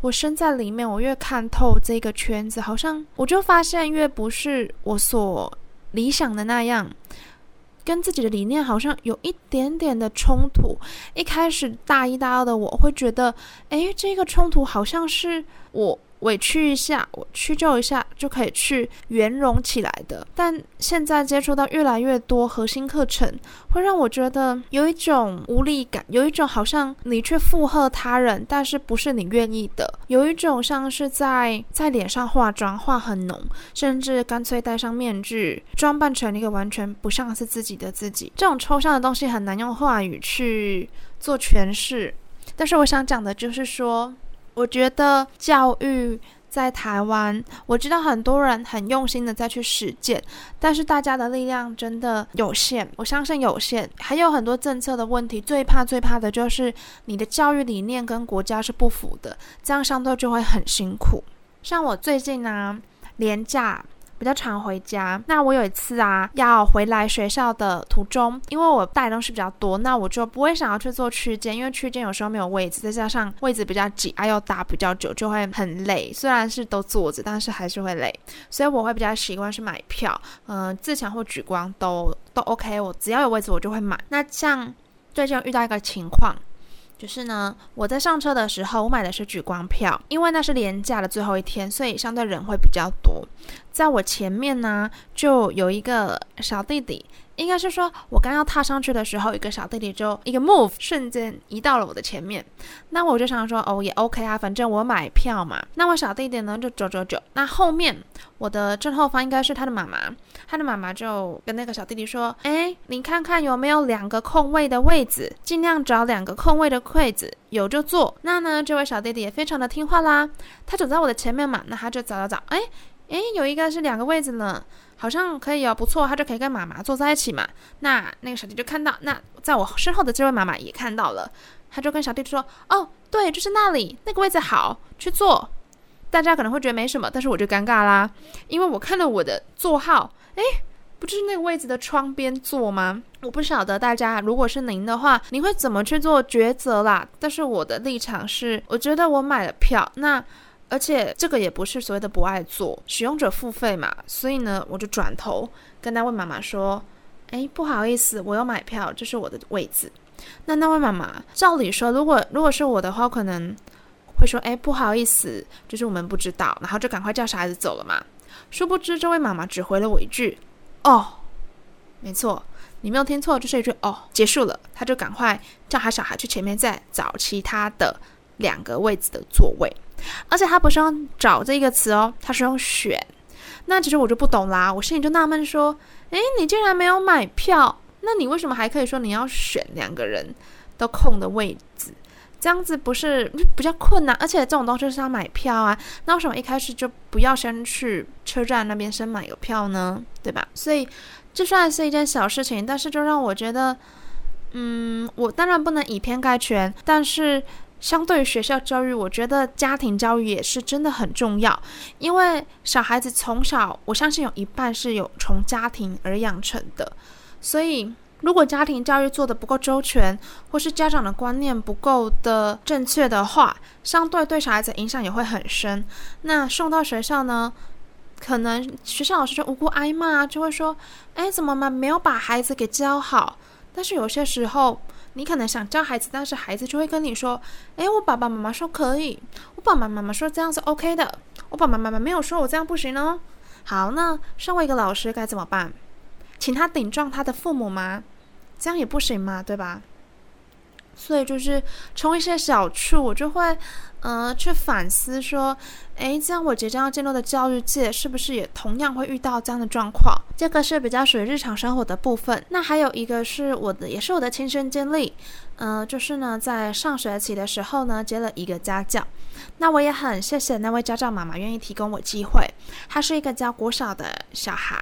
我身在里面，我越看透这个圈子，好像我就发现越不是我所理想的那样，跟自己的理念好像有一点点的冲突。一开始大一、大二的我会觉得，诶，这个冲突好像是我。委屈一下，我屈就一下就可以去圆融起来的。但现在接触到越来越多核心课程，会让我觉得有一种无力感，有一种好像你去附和他人，但是不是你愿意的，有一种像是在在脸上化妆，化很浓，甚至干脆戴上面具，装扮成一个完全不像是自己的自己。这种抽象的东西很难用话语去做诠释。但是我想讲的就是说。我觉得教育在台湾，我知道很多人很用心的在去实践，但是大家的力量真的有限，我相信有限，还有很多政策的问题。最怕最怕的就是你的教育理念跟国家是不符的，这样相对就会很辛苦。像我最近呢，连假。比较常回家，那我有一次啊，要回来学校的途中，因为我带东西比较多，那我就不会想要去做区间，因为区间有时候没有位置，再加上位置比较挤，还要打比较久，就会很累。虽然是都坐着，但是还是会累，所以我会比较习惯去买票，嗯、自强或举光都都 OK，我只要有位置我就会买。那像最近遇到一个情况。就是呢，我在上车的时候，我买的是聚光票，因为那是连假的最后一天，所以相对人会比较多。在我前面呢，就有一个小弟弟。应该是说，我刚要踏上去的时候，一个小弟弟就一个 move，瞬间移到了我的前面。那我就想说，哦，也 OK 啊，反正我买票嘛。那我小弟弟呢，就走走走。那后面我的正后方应该是他的妈妈，他的妈妈就跟那个小弟弟说：“哎，你看看有没有两个空位的位置，尽量找两个空位的位置，有就坐。”那呢，这位小弟弟也非常的听话啦，他走在我的前面嘛，那他就找找找，哎。诶，有一个是两个位置呢，好像可以哦，不错，他就可以跟妈妈坐在一起嘛。那那个小弟就看到，那在我身后的这位妈妈也看到了，他就跟小弟说：“哦，对，就是那里那个位置好，去坐。”大家可能会觉得没什么，但是我就尴尬啦，因为我看了我的座号，诶，不就是那个位置的窗边坐吗？我不晓得大家如果是您的话，你会怎么去做抉择啦？但是我的立场是，我觉得我买了票，那。而且这个也不是所谓的不爱做，使用者付费嘛，所以呢，我就转头跟那位妈妈说：“哎，不好意思，我有买票，这是我的位置。”那那位妈妈照理说，如果如果是我的话，可能会说：“哎，不好意思，就是我们不知道。”然后就赶快叫小孩子走了嘛。殊不知，这位妈妈只回了我一句：“哦，没错，你没有听错，就是一句‘哦’，结束了。”他就赶快叫他小孩去前面再找其他的两个位置的座位。而且他不是用“找”这一个词哦，他是用“选”。那其实我就不懂啦，我心里就纳闷说：“诶，你竟然没有买票，那你为什么还可以说你要选两个人都空的位置？这样子不是比较困难？而且这种东西是要买票啊，那为什么一开始就不要先去车站那边先买个票呢？对吧？所以这算是一件小事情，但是就让我觉得，嗯，我当然不能以偏概全，但是。相对于学校教育，我觉得家庭教育也是真的很重要，因为小孩子从小，我相信有一半是有从家庭而养成的，所以如果家庭教育做得不够周全，或是家长的观念不够的正确的话，相对对小孩子影响也会很深。那送到学校呢，可能学校老师就无辜挨骂，就会说：“哎，怎么嘛没有把孩子给教好？”但是有些时候。你可能想教孩子，但是孩子就会跟你说：“诶，我爸爸妈妈说可以，我爸爸妈妈说这样是 OK 的，我爸爸妈妈没有说我这样不行哦。”好，那身为一个老师该怎么办？请他顶撞他的父母吗？这样也不行嘛，对吧？所以就是从一些小处，我就会，呃，去反思说，诶，这样我即将要进入的教育界，是不是也同样会遇到这样的状况？这个是比较属于日常生活的部分。那还有一个是我的，也是我的亲身经历，呃，就是呢，在上学期的时候呢，接了一个家教。那我也很谢谢那位家教妈妈愿意提供我机会。她是一个教国小的小孩。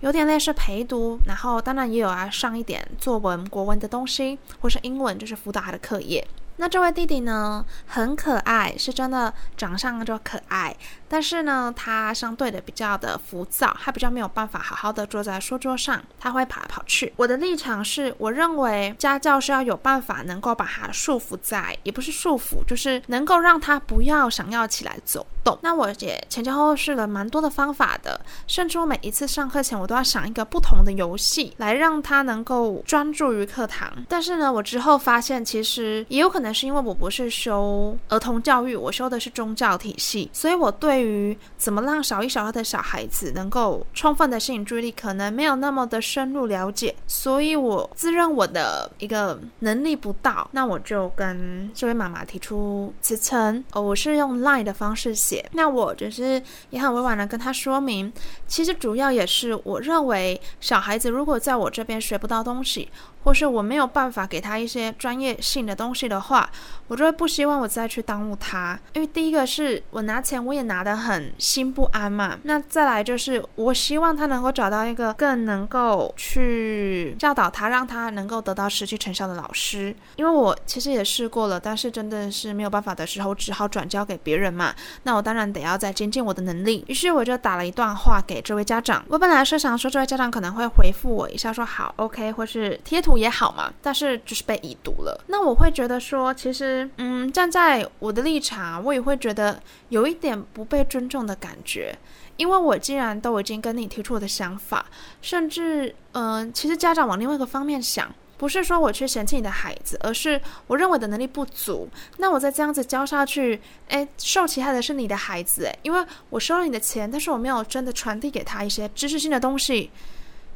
有点类似陪读，然后当然也有啊，上一点作文、国文的东西，或是英文，就是辅导他的课业。那这位弟弟呢，很可爱，是真的长相就可爱。但是呢，他相对的比较的浮躁，他比较没有办法好好的坐在书桌上，他会跑来跑去。我的立场是，我认为家教是要有办法能够把他束缚在，也不是束缚，就是能够让他不要想要起来走动。那我也前前后后试了蛮多的方法的，甚至我每一次上课前，我都要想一个不同的游戏来让他能够专注于课堂。但是呢，我之后发现，其实也有可能是因为我不是修儿童教育，我修的是宗教体系，所以我对于怎么让小一、小二的小孩子能够充分的吸引注意力，可能没有那么的深入了解，所以我自认我的一个能力不到，那我就跟这位妈妈提出辞呈。哦，我是用 Line 的方式写，那我只是也很委婉的跟他说明，其实主要也是我认为小孩子如果在我这边学不到东西。或是我没有办法给他一些专业性的东西的话，我就会不希望我再去耽误他。因为第一个是我拿钱，我也拿得很心不安嘛。那再来就是我希望他能够找到一个更能够去教导他，让他能够得到实际成效的老师。因为我其实也试过了，但是真的是没有办法的时候，只好转交给别人嘛。那我当然得要再精进我的能力。于是我就打了一段话给这位家长。我本来是想说，这位家长可能会回复我一下，说好，OK，或是贴图。也好嘛，但是就是被已读了。那我会觉得说，其实，嗯，站在我的立场，我也会觉得有一点不被尊重的感觉。因为我既然都已经跟你提出我的想法，甚至，嗯、其实家长往另外一个方面想，不是说我去嫌弃你的孩子，而是我认为的能力不足。那我再这样子教下去，诶，受其害的是你的孩子，诶，因为我收了你的钱，但是我没有真的传递给他一些知识性的东西。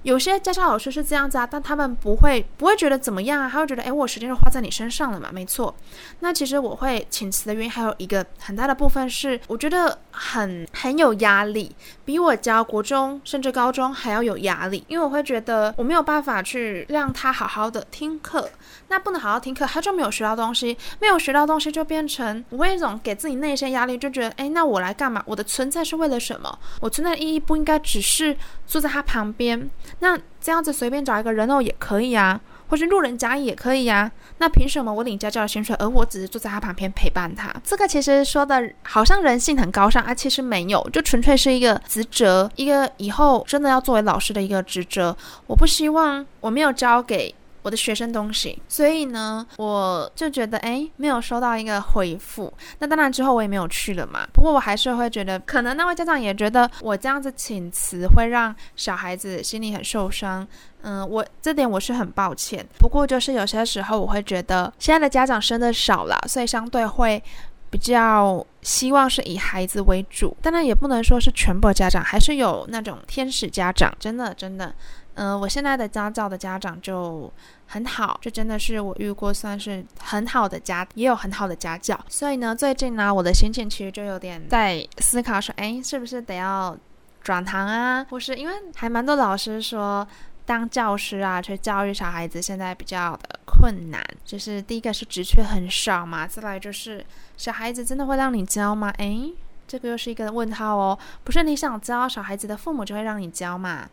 有些家教老师是这样子啊，但他们不会不会觉得怎么样啊，他会觉得，诶，我时间是花在你身上了嘛，没错。那其实我会请辞的原因还有一个很大的部分是，我觉得很很有压力，比我教国中甚至高中还要有压力，因为我会觉得我没有办法去让他好好的听课，那不能好好听课，他就没有学到东西，没有学到东西就变成我会一种给自己内心压力，就觉得，诶，那我来干嘛？我的存在是为了什么？我存在的意义不应该只是坐在他旁边。那这样子随便找一个人偶也可以啊，或是路人甲乙也可以啊。那凭什么我领家教的薪水，而我只是坐在他旁边陪伴他？这个其实说的好像人性很高尚啊，其实没有，就纯粹是一个职责，一个以后真的要作为老师的一个职责。我不希望我没有交给。我的学生东西，所以呢，我就觉得诶，没有收到一个回复。那当然之后我也没有去了嘛。不过我还是会觉得，可能那位家长也觉得我这样子请辞会让小孩子心里很受伤。嗯，我这点我是很抱歉。不过就是有些时候我会觉得，现在的家长生的少了，所以相对会比较希望是以孩子为主。当然也不能说是全部家长，还是有那种天使家长，真的真的。嗯、我现在的家教的家长就很好，这真的是我遇过算是很好的家，也有很好的家教。所以呢，最近呢，我的心情其实就有点在思考说，哎，是不是得要转行啊？或是因为还蛮多老师说，当教师啊，去教育小孩子，现在比较的困难。就是第一个是职缺很少嘛，再来就是小孩子真的会让你教吗？哎，这个又是一个问号哦。不是你想教小孩子的父母就会让你教嘛？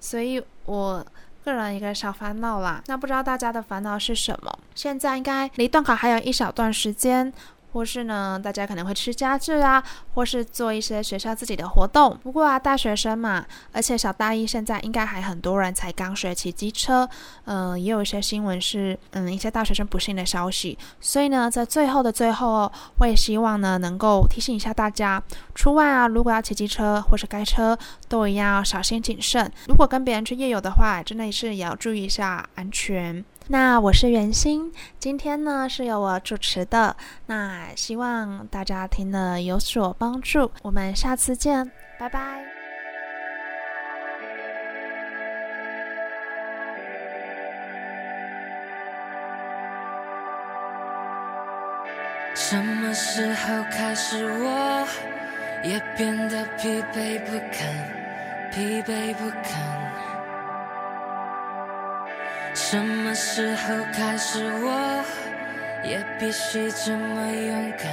所以，我个人一个小烦恼啦。那不知道大家的烦恼是什么？现在应该离断考还有一小段时间。或是呢，大家可能会吃家具啊，或是做一些学校自己的活动。不过啊，大学生嘛，而且小大一现在应该还很多人才刚学骑机车。嗯、也有一些新闻是，嗯，一些大学生不幸的消息。所以呢，在最后的最后，我也希望呢，能够提醒一下大家，出外啊，如果要骑机车或是开车，都一样要小心谨慎。如果跟别人去夜游的话，真的是也要注意一下安全。那我是袁心，今天呢是由我主持的，那希望大家听了有所帮助，我们下次见，拜拜。什么时候开始，我也变得疲惫不堪，疲惫不堪。什么时候开始，我也必须这么勇敢，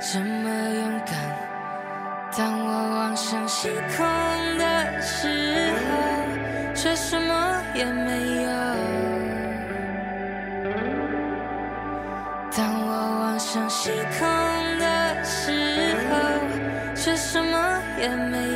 这么勇敢。当我望向星空的时候，却什么也没有；当我望向星空的时候，却什么也没有。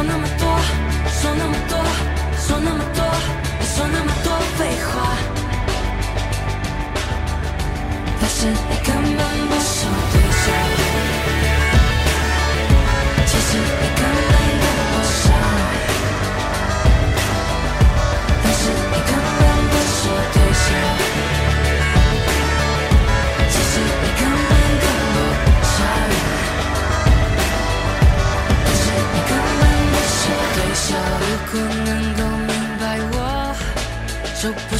说那么多说那么多说那么多说那么多废话。发现你根本不想如果能够明白我就不